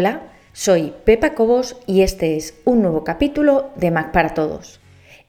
Hola, soy Pepa Cobos y este es un nuevo capítulo de Mac para Todos.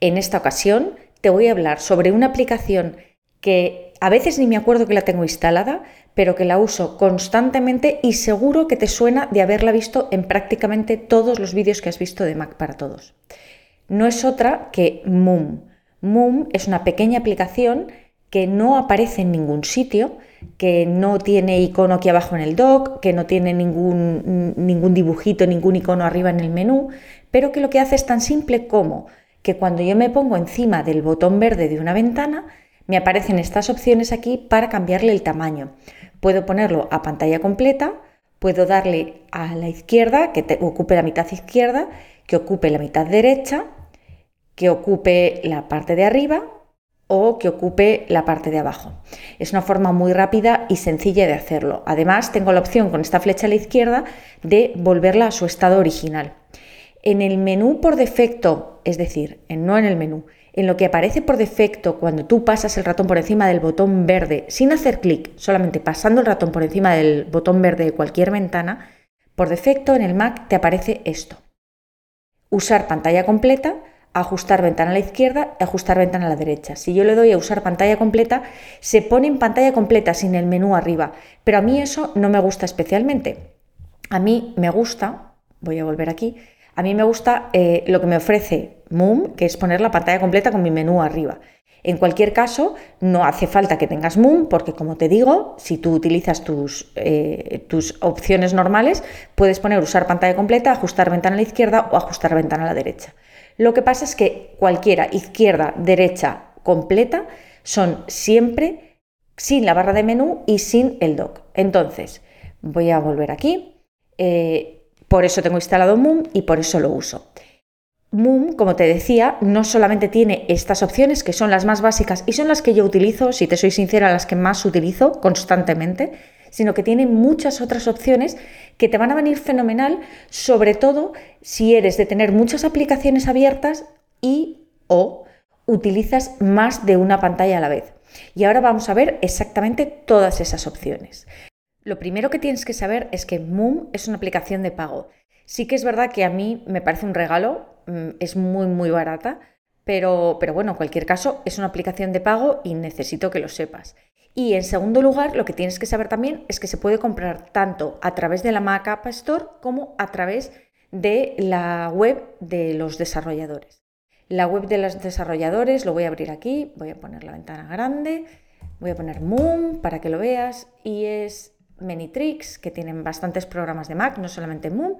En esta ocasión te voy a hablar sobre una aplicación que a veces ni me acuerdo que la tengo instalada, pero que la uso constantemente y seguro que te suena de haberla visto en prácticamente todos los vídeos que has visto de Mac para Todos. No es otra que Moom. Moom es una pequeña aplicación que no aparece en ningún sitio, que no tiene icono aquí abajo en el dock, que no tiene ningún, ningún dibujito, ningún icono arriba en el menú, pero que lo que hace es tan simple como que cuando yo me pongo encima del botón verde de una ventana, me aparecen estas opciones aquí para cambiarle el tamaño. Puedo ponerlo a pantalla completa, puedo darle a la izquierda, que ocupe la mitad izquierda, que ocupe la mitad derecha, que ocupe la parte de arriba o que ocupe la parte de abajo. Es una forma muy rápida y sencilla de hacerlo. Además, tengo la opción con esta flecha a la izquierda de volverla a su estado original. En el menú por defecto, es decir, en, no en el menú, en lo que aparece por defecto cuando tú pasas el ratón por encima del botón verde sin hacer clic, solamente pasando el ratón por encima del botón verde de cualquier ventana, por defecto en el Mac te aparece esto. Usar pantalla completa ajustar ventana a la izquierda y ajustar ventana a la derecha. Si yo le doy a usar pantalla completa, se pone en pantalla completa sin el menú arriba, pero a mí eso no me gusta especialmente. A mí me gusta, voy a volver aquí, a mí me gusta eh, lo que me ofrece Moom, que es poner la pantalla completa con mi menú arriba. En cualquier caso, no hace falta que tengas Moom, porque como te digo, si tú utilizas tus, eh, tus opciones normales, puedes poner usar pantalla completa, ajustar ventana a la izquierda o ajustar ventana a la derecha. Lo que pasa es que cualquiera, izquierda, derecha, completa, son siempre sin la barra de menú y sin el dock. Entonces, voy a volver aquí. Eh, por eso tengo instalado Moom y por eso lo uso. Moom, como te decía, no solamente tiene estas opciones que son las más básicas y son las que yo utilizo, si te soy sincera, las que más utilizo constantemente, sino que tiene muchas otras opciones que te van a venir fenomenal, sobre todo si eres de tener muchas aplicaciones abiertas y o utilizas más de una pantalla a la vez. Y ahora vamos a ver exactamente todas esas opciones. Lo primero que tienes que saber es que Moom es una aplicación de pago. Sí que es verdad que a mí me parece un regalo, mm, es muy muy barata, pero, pero bueno, en cualquier caso es una aplicación de pago y necesito que lo sepas. Y en segundo lugar, lo que tienes que saber también es que se puede comprar tanto a través de la Mac App Store como a través de la web de los desarrolladores. La web de los desarrolladores lo voy a abrir aquí, voy a poner la ventana grande, voy a poner Moom para que lo veas y es Manytricks, que tienen bastantes programas de Mac, no solamente Moom.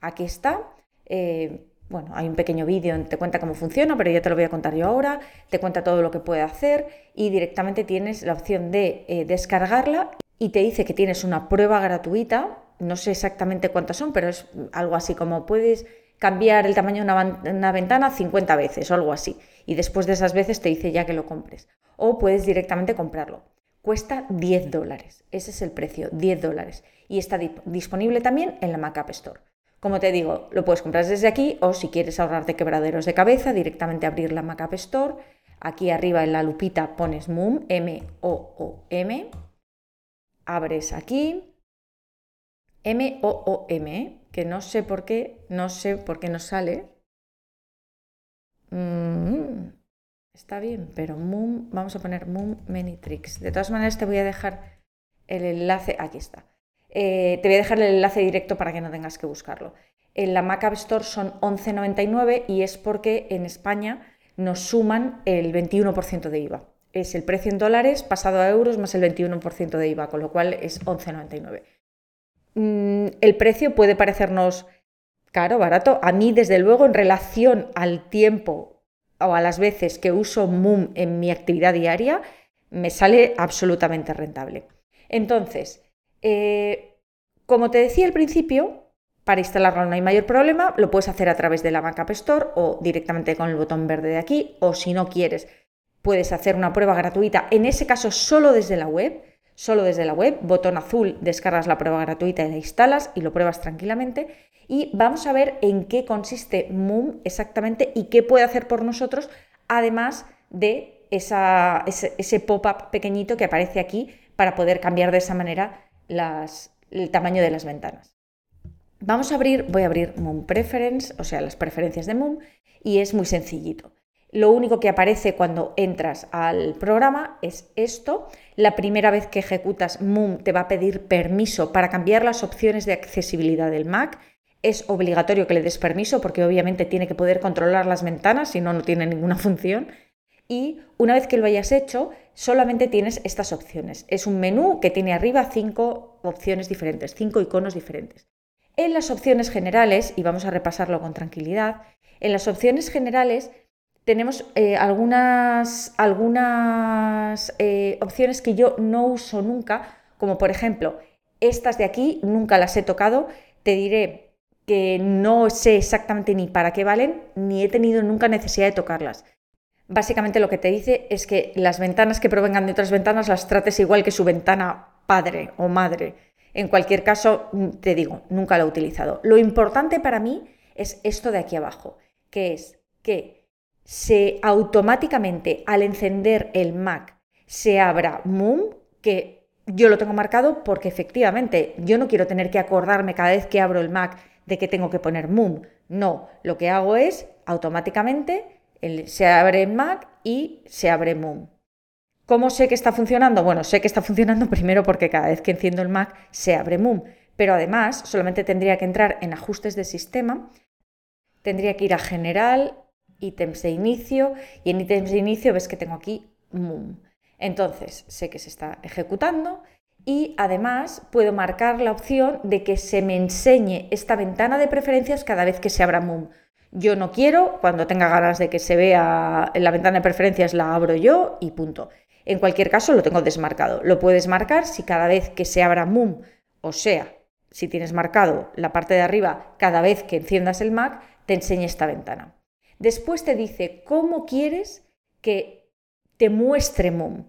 Aquí está. Eh, bueno, hay un pequeño vídeo te cuenta cómo funciona, pero ya te lo voy a contar yo ahora, te cuenta todo lo que puede hacer y directamente tienes la opción de eh, descargarla y te dice que tienes una prueba gratuita, no sé exactamente cuántas son, pero es algo así como puedes cambiar el tamaño de una, una, ventana 50 veces o algo así. Y después de esas veces te dice ya que lo compres. O puedes directamente comprarlo. Cuesta 10 dólares. Ese es el precio, 10 dólares. Y está disponible también en la Mac App Store. Como te digo, lo puedes comprar desde aquí o si quieres ahorrarte quebraderos de cabeza, directamente abrir la Mac App Store. Aquí arriba en la lupita pones Moom, M-O-O-M. Abres aquí. M-O-O-M, que no sé por qué, no sé por qué no sale. Mm, está bien, pero Moom, vamos a poner Moom Many Tricks. De todas maneras te voy a dejar el enlace, aquí está. Eh, te voy a dejar el enlace directo para que no tengas que buscarlo. En la Mac App Store son 11,99 y es porque en España nos suman el 21% de IVA. Es el precio en dólares pasado a euros más el 21% de IVA, con lo cual es 11,99. Mm, el precio puede parecernos caro, barato. A mí, desde luego, en relación al tiempo o a las veces que uso Moom en mi actividad diaria, me sale absolutamente rentable. Entonces, eh, como te decía al principio, para instalarlo no hay mayor problema, lo puedes hacer a través de la Mac App Store o directamente con el botón verde de aquí, o si no quieres, puedes hacer una prueba gratuita, en ese caso solo desde la web, solo desde la web, botón azul, descargas la prueba gratuita y la instalas y lo pruebas tranquilamente. Y vamos a ver en qué consiste Moom exactamente y qué puede hacer por nosotros, además de ese pop-up pequeñito que aparece aquí para poder cambiar de esa manera el tamaño de las ventanas. Vamos a abrir, voy a abrir Moon Preference, o sea, las preferencias de Moon, y es muy sencillito. Lo único que aparece cuando entras al programa es esto. La primera vez que ejecutas Moon te va a pedir permiso para cambiar las opciones de accesibilidad del Mac. Es obligatorio que le des permiso porque obviamente tiene que poder controlar las ventanas, si no, no tiene ninguna función. Y una vez que lo hayas hecho, solamente tienes estas opciones. Es un menú que tiene arriba cinco opciones diferentes, cinco iconos diferentes. En las opciones generales, y vamos a repasarlo con tranquilidad, en las opciones generales tenemos eh, algunas, algunas eh, opciones que yo no uso nunca, como por ejemplo, estas de aquí nunca las he tocado, te diré que no sé exactamente ni para qué valen, ni he tenido nunca necesidad de tocarlas. Básicamente lo que te dice es que las ventanas que provengan de otras ventanas las trates igual que su ventana padre o madre. En cualquier caso, te digo, nunca lo he utilizado. Lo importante para mí es esto de aquí abajo, que es que se automáticamente al encender el Mac se abra Moom, que yo lo tengo marcado porque efectivamente yo no quiero tener que acordarme cada vez que abro el Mac de que tengo que poner Moom. No, lo que hago es automáticamente se abre Mac y se abre Moom. ¿Cómo sé que está funcionando? Bueno, sé que está funcionando primero porque cada vez que enciendo el Mac se abre Moom, pero además solamente tendría que entrar en ajustes de sistema, tendría que ir a general, ítems de inicio y en ítems de inicio ves que tengo aquí Moom. Entonces sé que se está ejecutando y además puedo marcar la opción de que se me enseñe esta ventana de preferencias cada vez que se abra Moom. Yo no quiero, cuando tenga ganas de que se vea en la ventana de preferencias la abro yo y punto. En cualquier caso lo tengo desmarcado. Lo puedes marcar si cada vez que se abra Moom, o sea, si tienes marcado la parte de arriba cada vez que enciendas el Mac, te enseñe esta ventana. Después te dice cómo quieres que te muestre Moom.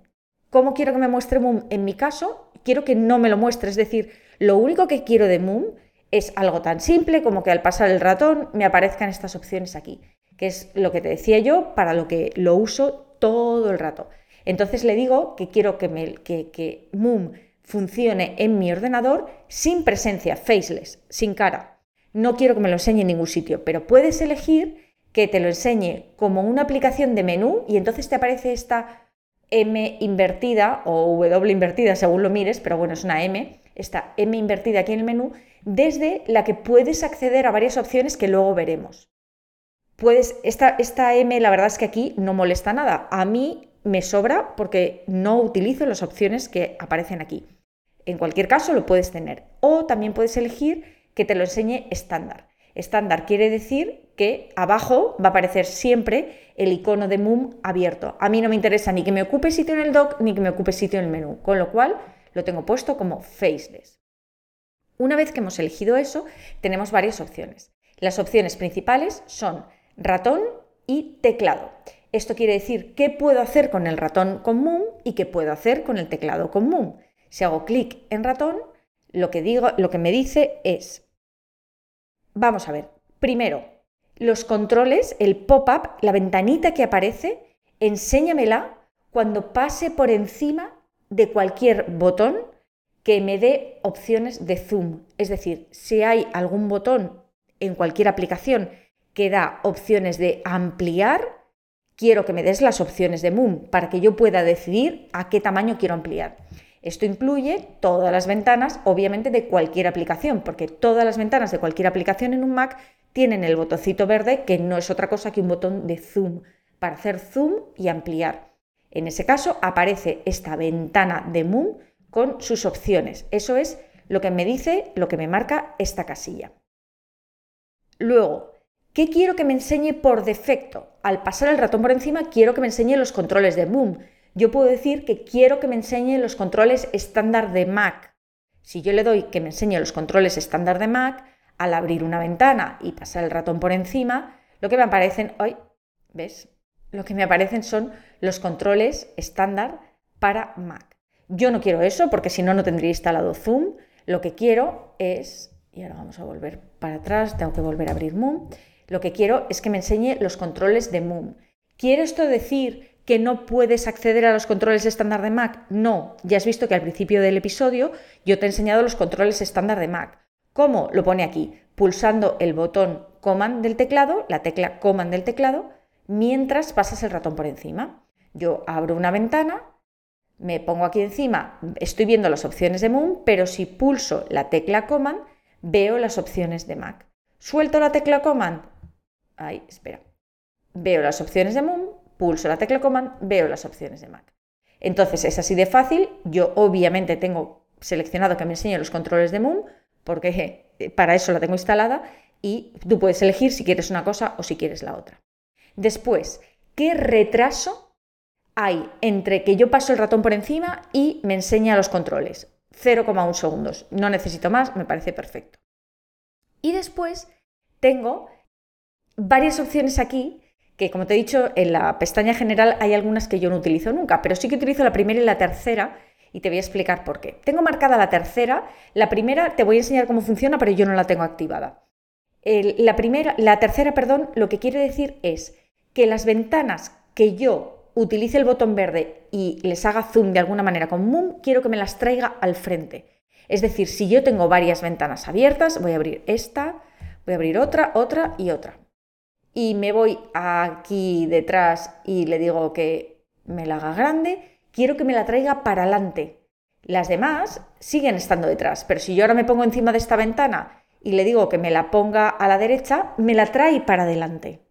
¿Cómo quiero que me muestre Moom? En mi caso, quiero que no me lo muestre. Es decir, lo único que quiero de Moom es algo tan simple como que al pasar el ratón me aparezcan estas opciones aquí, que es lo que te decía yo, para lo que lo uso todo el rato. Entonces le digo que quiero que, me, que, que Moom funcione en mi ordenador sin presencia, faceless, sin cara. No quiero que me lo enseñe en ningún sitio, pero puedes elegir que te lo enseñe como una aplicación de menú y entonces te aparece esta M invertida o W invertida según lo mires, pero bueno, es una M, esta M invertida aquí en el menú, desde la que puedes acceder a varias opciones que luego veremos. Puedes, esta, esta M la verdad es que aquí no molesta nada. A mí me sobra porque no utilizo las opciones que aparecen aquí. En cualquier caso lo puedes tener. O también puedes elegir que te lo enseñe estándar. Estándar quiere decir que abajo va a aparecer siempre el icono de Moom abierto. A mí no me interesa ni que me ocupe sitio en el dock ni que me ocupe sitio en el menú, con lo cual lo tengo puesto como faceless. Una vez que hemos elegido eso, tenemos varias opciones. Las opciones principales son ratón y teclado. Esto quiere decir qué puedo hacer con el ratón Moom y qué puedo hacer con el teclado Moom. Si hago clic en ratón, lo que, digo, lo que me dice es Vamos a ver. Primero, los controles, el pop-up, la ventanita que aparece, enséñamela cuando pase por encima de cualquier botón que me dé opciones de zoom. Es decir, si hay algún botón en cualquier aplicación que da opciones de ampliar, quiero que me des las opciones de Moom para que yo pueda decidir a qué tamaño quiero ampliar. Esto incluye todas las ventanas, obviamente, de cualquier aplicación, porque todas las ventanas de cualquier aplicación en un Mac tienen el botoncito verde, que no es otra cosa que un botón de zoom, para hacer zoom y ampliar. En ese caso aparece esta ventana de Moom con sus opciones. Eso es lo que me dice, lo que me marca esta casilla. Luego, ¿qué quiero que me enseñe por defecto? Al pasar el ratón por encima, quiero que me enseñe los controles de Moom yo puedo decir que quiero que me enseñe los controles estándar de Mac. Si yo le doy que me enseñe los controles estándar de Mac, al abrir una ventana y pasar el ratón por encima, lo que me aparecen hoy, ¿ves? Lo que me aparecen son los controles estándar para Mac. Yo no quiero eso porque si no, no tendría instalado Zoom. Lo que quiero es, y ahora vamos a volver para atrás, tengo que volver a abrir Moom. Lo que quiero es que me enseñe los controles de Moom. ¿Quiere esto decir que no puedes acceder a los controles estándar de Mac? No, ya has visto que al principio del episodio yo te he enseñado los controles estándar de Mac. ¿Cómo? Lo pone aquí, pulsando el botón Command del teclado, la tecla Command del teclado, mientras pasas el ratón por encima. Yo abro una ventana, me pongo aquí encima, estoy viendo las opciones de Moon, pero si pulso la tecla Command, veo las opciones de Mac. Suelto la tecla Command, ahí, espera, veo las opciones de Moon, pulso la tecla Command, veo las opciones de Mac. Entonces es así de fácil, yo obviamente tengo seleccionado que me enseñe los controles de Moon, porque eh, para eso la tengo instalada, y tú puedes elegir si quieres una cosa o si quieres la otra. Después, ¿qué retraso hay entre que yo paso el ratón por encima y me enseña los controles? 0,1 segundos. No necesito más, me parece perfecto. Y después tengo varias opciones aquí que, como te he dicho, en la pestaña general hay algunas que yo no utilizo nunca, pero sí que utilizo la primera y la tercera y te voy a explicar por qué. Tengo marcada la tercera, la primera te voy a enseñar cómo funciona, pero yo no la tengo activada. la, primera, la tercera, perdón, lo que quiere decir es que las ventanas que yo utilice el botón verde y les haga zoom de alguna manera con Moom, quiero que me las traiga al frente. Es decir, si yo tengo varias ventanas abiertas, voy a abrir esta, voy a abrir otra, otra y otra. Y me voy aquí detrás y le digo que me la haga grande, quiero que me la traiga para adelante. Las demás siguen estando detrás, pero si yo ahora me pongo encima de esta ventana y le digo que me la ponga a la derecha, me la trae para adelante.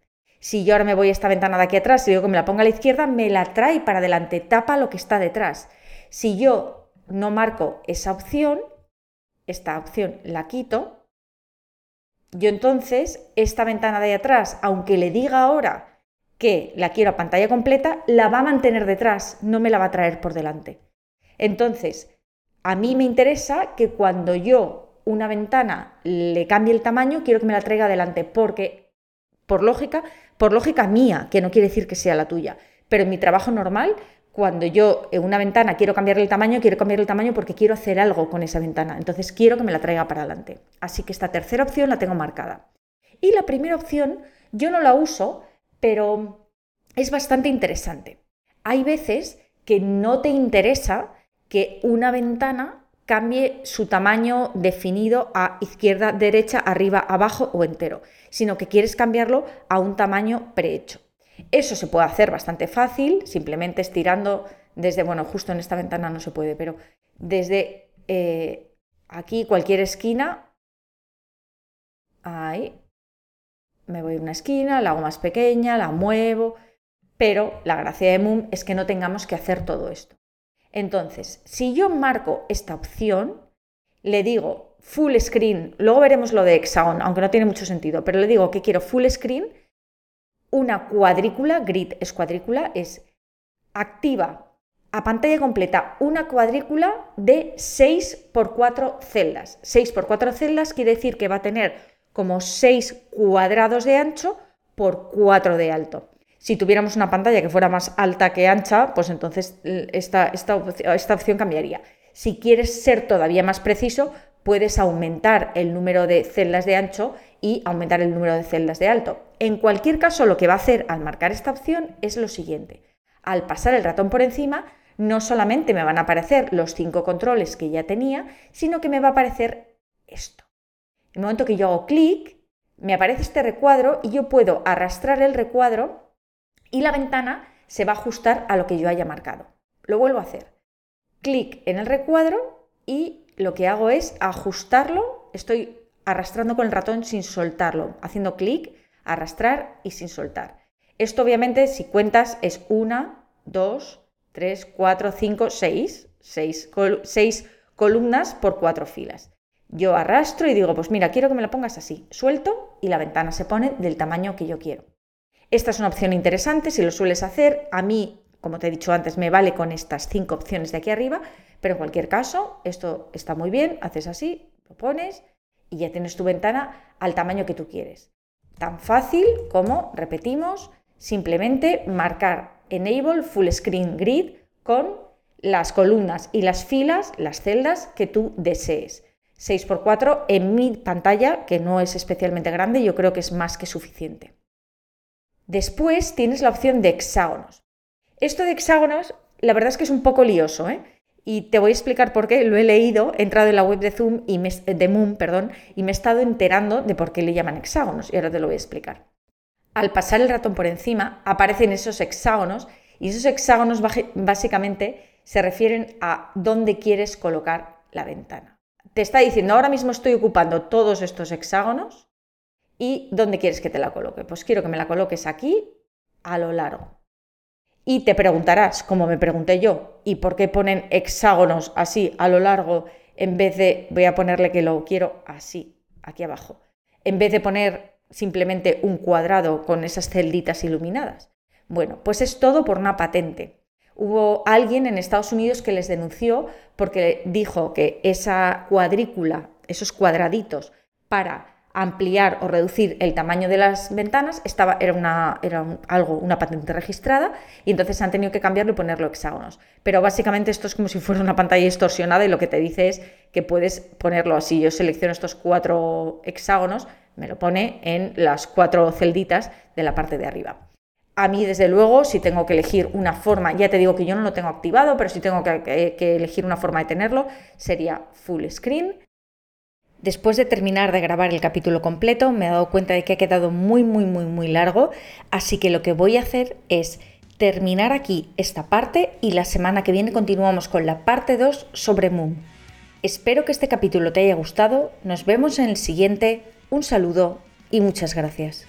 Si yo ahora me voy a esta ventana de aquí atrás y digo que me la ponga a la izquierda, me la trae para adelante, tapa lo que está detrás. Si yo no marco esa opción, esta opción la quito, yo entonces esta ventana de ahí atrás, aunque le diga ahora que la quiero a pantalla completa, la va a mantener detrás, no me la va a traer por delante. Entonces, a mí me interesa que cuando yo una ventana le cambie el tamaño, quiero que me la traiga adelante, porque por lógica, por lógica mía, que no quiere decir que sea la tuya, pero en mi trabajo normal, cuando yo en una ventana quiero cambiarle el tamaño, quiero cambiar el tamaño porque quiero hacer algo con esa ventana. Entonces quiero que me la traiga para adelante. Así que esta tercera opción la tengo marcada. Y la primera opción yo no la uso, pero es bastante interesante. Hay veces que no te interesa que una ventana cambie su tamaño definido a izquierda, derecha, arriba, abajo o entero, sino que quieres cambiarlo a un tamaño prehecho. Eso se puede hacer bastante fácil, simplemente estirando desde, bueno, justo en esta ventana no se puede, pero desde eh, aquí cualquier esquina, ahí, me voy a una esquina, la hago más pequeña, la muevo, pero la gracia de Moom es que no tengamos que hacer todo esto. Entonces, si yo marco esta opción, le digo full screen, luego veremos lo de hexagon, aunque no tiene mucho sentido, pero le digo que quiero full screen, una cuadrícula, grid es cuadrícula, es activa a pantalla completa una cuadrícula de 6 por 4 celdas. 6 por 4 celdas quiere decir que va a tener como 6 cuadrados de ancho por 4 de alto. Si tuviéramos una pantalla que fuera más alta que ancha, pues entonces esta, esta, opción cambiaría. Si quieres ser todavía más preciso, puedes aumentar el número de celdas de ancho y aumentar el número de celdas de alto. En cualquier caso, lo que va a hacer al marcar esta opción es lo siguiente. Al pasar el ratón por encima, no solamente me van a aparecer los cinco controles que ya tenía, sino que me va a aparecer esto. En el momento que yo hago clic, me aparece este recuadro y yo puedo arrastrar el recuadro y la ventana se va a ajustar a lo que yo haya marcado. Lo vuelvo a hacer. Clic en el recuadro y lo que hago es ajustarlo. Estoy arrastrando con el ratón sin soltarlo, haciendo clic, arrastrar y sin soltar. Esto obviamente si cuentas es una, dos, tres, cuatro, cinco, seis, seis, seis columnas por cuatro filas. Yo arrastro y digo, pues mira, quiero que me la pongas así. Suelto y la ventana se pone del tamaño que yo quiero. Esta es una opción interesante si lo sueles hacer. A mí, como te he dicho antes, me vale con estas cinco opciones de aquí arriba, pero en cualquier caso, esto está muy bien. Haces así, lo pones y ya tienes tu ventana al tamaño que tú quieres. Tan fácil como, repetimos, simplemente marcar Enable Full Screen Grid con las columnas y las filas, las celdas que tú desees. 6x4 en mi pantalla, que no es especialmente grande, yo creo que es más que suficiente. Después tienes la opción de hexágonos. Esto de hexágonos, la verdad es que es un poco lioso, ¿eh? Y te voy a explicar por qué. Lo he leído, he entrado en la web de Zoom y me, de Moon, perdón, y me he estado enterando de por qué le llaman hexágonos. Y ahora te lo voy a explicar. Al pasar el ratón por encima, aparecen esos hexágonos y esos hexágonos básicamente se refieren a dónde quieres colocar la ventana. Te está diciendo, ahora mismo estoy ocupando todos estos hexágonos y ¿dónde quieres que te la coloque? Pues quiero que me la coloques aquí a lo largo. Y te preguntarás, como me pregunté yo, ¿y por qué ponen hexágonos así a lo largo en vez de, voy a ponerle que lo quiero así, aquí abajo, en vez de poner simplemente un cuadrado con esas celditas iluminadas? Bueno, pues es todo por una patente. Hubo alguien en Estados Unidos que les denunció porque dijo que esa cuadrícula, esos cuadraditos para ampliar o reducir el tamaño de las ventanas estaba, era, una, era algo, una patente registrada y entonces han tenido que cambiarlo y ponerlo hexágonos. Pero básicamente esto es como si fuera una pantalla distorsionada y lo que te dice es que puedes ponerlo así. Yo selecciono estos cuatro hexágonos, me lo pone en las cuatro celditas de la parte de arriba. A mí, desde luego, si tengo que elegir una forma, ya te digo que yo no lo tengo activado, pero si tengo que, que elegir una forma de tenerlo, sería full screen Después de terminar de grabar el capítulo completo, me he dado cuenta de que ha quedado muy, muy, muy, muy largo, así que lo que voy a hacer es terminar aquí esta parte y la semana que viene continuamos con la parte 2 sobre Moon. Espero que este capítulo te haya gustado, nos vemos en el siguiente, un saludo y muchas gracias.